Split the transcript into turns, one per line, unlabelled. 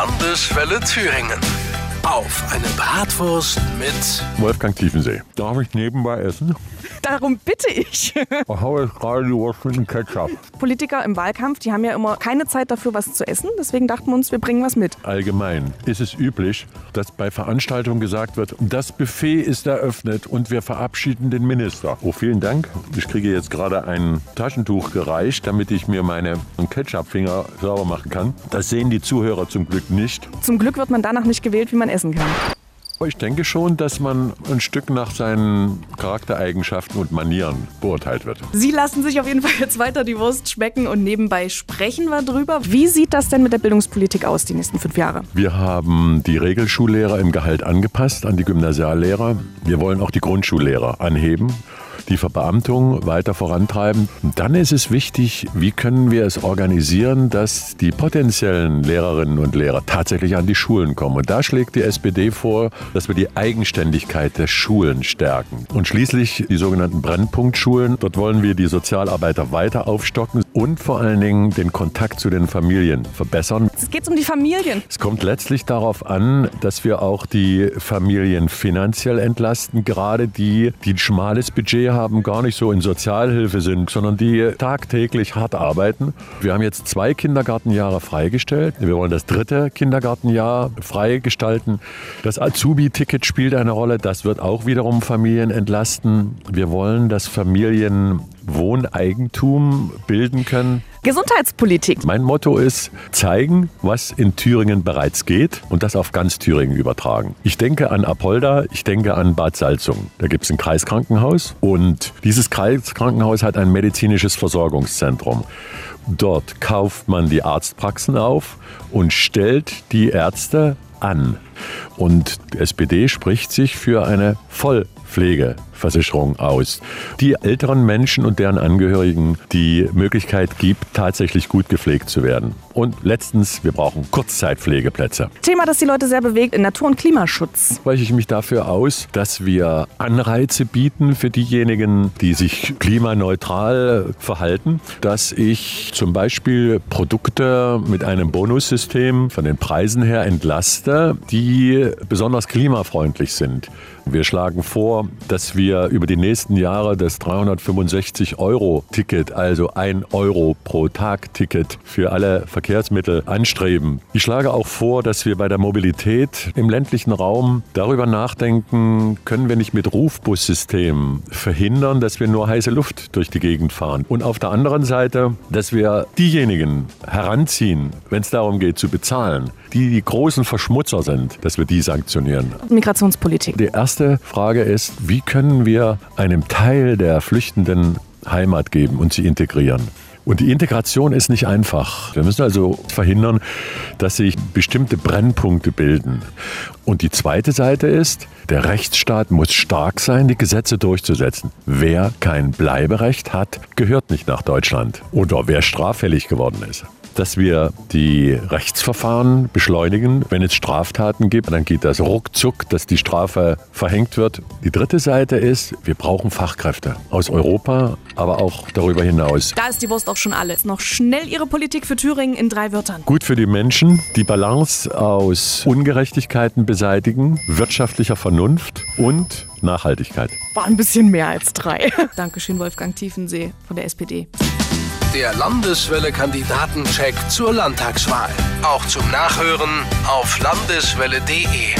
Landeswelle Thüringen. Auf eine Bratwurst mit
Wolfgang Tiefensee. Darf ich nebenbei essen?
Darum bitte ich.
Ich habe jetzt gerade die Wurst mit dem Ketchup.
Politiker im Wahlkampf, die haben ja immer keine Zeit dafür, was zu essen. Deswegen dachten wir uns, wir bringen was mit.
Allgemein ist es üblich, dass bei Veranstaltungen gesagt wird, das Buffet ist eröffnet und wir verabschieden den Minister. Oh, vielen Dank. Ich kriege jetzt gerade ein Taschentuch gereicht, damit ich mir meine Ketchup-Finger sauber machen kann. Das sehen die Zuhörer zum Glück nicht.
Zum Glück wird man danach nicht gewählt, wie man essen kann.
Ich denke schon, dass man ein Stück nach seinen Charaktereigenschaften und Manieren beurteilt wird.
Sie lassen sich auf jeden Fall jetzt weiter die Wurst schmecken und nebenbei sprechen wir drüber. Wie sieht das denn mit der Bildungspolitik aus die nächsten fünf Jahre?
Wir haben die Regelschullehrer im Gehalt angepasst an die Gymnasiallehrer. Wir wollen auch die Grundschullehrer anheben die Verbeamtung weiter vorantreiben. dann ist es wichtig, wie können wir es organisieren, dass die potenziellen Lehrerinnen und Lehrer tatsächlich an die Schulen kommen. Und da schlägt die SPD vor, dass wir die Eigenständigkeit der Schulen stärken. Und schließlich die sogenannten Brennpunktschulen. Dort wollen wir die Sozialarbeiter weiter aufstocken und vor allen Dingen den Kontakt zu den Familien verbessern.
Es geht um die Familien.
Es kommt letztlich darauf an, dass wir auch die Familien finanziell entlasten, gerade die, die ein schmales Budget haben haben, gar nicht so in Sozialhilfe sind, sondern die tagtäglich hart arbeiten. Wir haben jetzt zwei Kindergartenjahre freigestellt. Wir wollen das dritte Kindergartenjahr freigestalten. Das Azubi-Ticket spielt eine Rolle. Das wird auch wiederum Familien entlasten. Wir wollen, dass Familien Wohneigentum bilden können.
Gesundheitspolitik.
Mein Motto ist, zeigen, was in Thüringen bereits geht und das auf ganz Thüringen übertragen. Ich denke an Apolda, ich denke an Bad Salzung. Da gibt es ein Kreiskrankenhaus und dieses Kreiskrankenhaus hat ein medizinisches Versorgungszentrum. Dort kauft man die Arztpraxen auf und stellt die Ärzte an. Und die SPD spricht sich für eine Vollpflegeversicherung aus, die älteren Menschen und deren Angehörigen die Möglichkeit gibt, tatsächlich gut gepflegt zu werden. Und letztens, wir brauchen Kurzzeitpflegeplätze.
Thema, das die Leute sehr bewegt, Natur- und Klimaschutz.
Spreche ich mich dafür aus, dass wir Anreize bieten für diejenigen, die sich klimaneutral verhalten, dass ich zum Beispiel Produkte mit einem Bonussystem von den Preisen her entlaste, die besonders klimafreundlich sind. Wir schlagen vor, dass wir über die nächsten Jahre das 365-Euro-Ticket, also ein Euro pro Tag-Ticket für alle Verkehrsmittel anstreben. Ich schlage auch vor, dass wir bei der Mobilität im ländlichen Raum darüber nachdenken, können wir nicht mit Rufbussystemen verhindern, dass wir nur heiße Luft durch die Gegend fahren. Und auf der anderen Seite, dass wir diejenigen heranziehen, wenn es darum geht zu bezahlen, die die großen Verschmutzer sind, dass wir die sanktionieren.
Migrationspolitik.
Die erste Frage ist, wie können wir einem Teil der Flüchtenden Heimat geben und sie integrieren? Und die Integration ist nicht einfach. Wir müssen also verhindern, dass sich bestimmte Brennpunkte bilden. Und die zweite Seite ist, der Rechtsstaat muss stark sein, die Gesetze durchzusetzen. Wer kein Bleiberecht hat, gehört nicht nach Deutschland. Oder wer straffällig geworden ist dass wir die Rechtsverfahren beschleunigen. Wenn es Straftaten gibt, dann geht das ruckzuck, dass die Strafe verhängt wird. Die dritte Seite ist, wir brauchen Fachkräfte aus Europa, aber auch darüber hinaus.
Da ist die Wurst auch schon alles. Noch schnell Ihre Politik für Thüringen in drei Wörtern.
Gut für die Menschen, die Balance aus Ungerechtigkeiten beseitigen, wirtschaftlicher Vernunft und Nachhaltigkeit.
War ein bisschen mehr als drei. Dankeschön, Wolfgang Tiefensee von der SPD.
Der Landeswelle-Kandidatencheck zur Landtagswahl. Auch zum Nachhören auf landeswelle.de.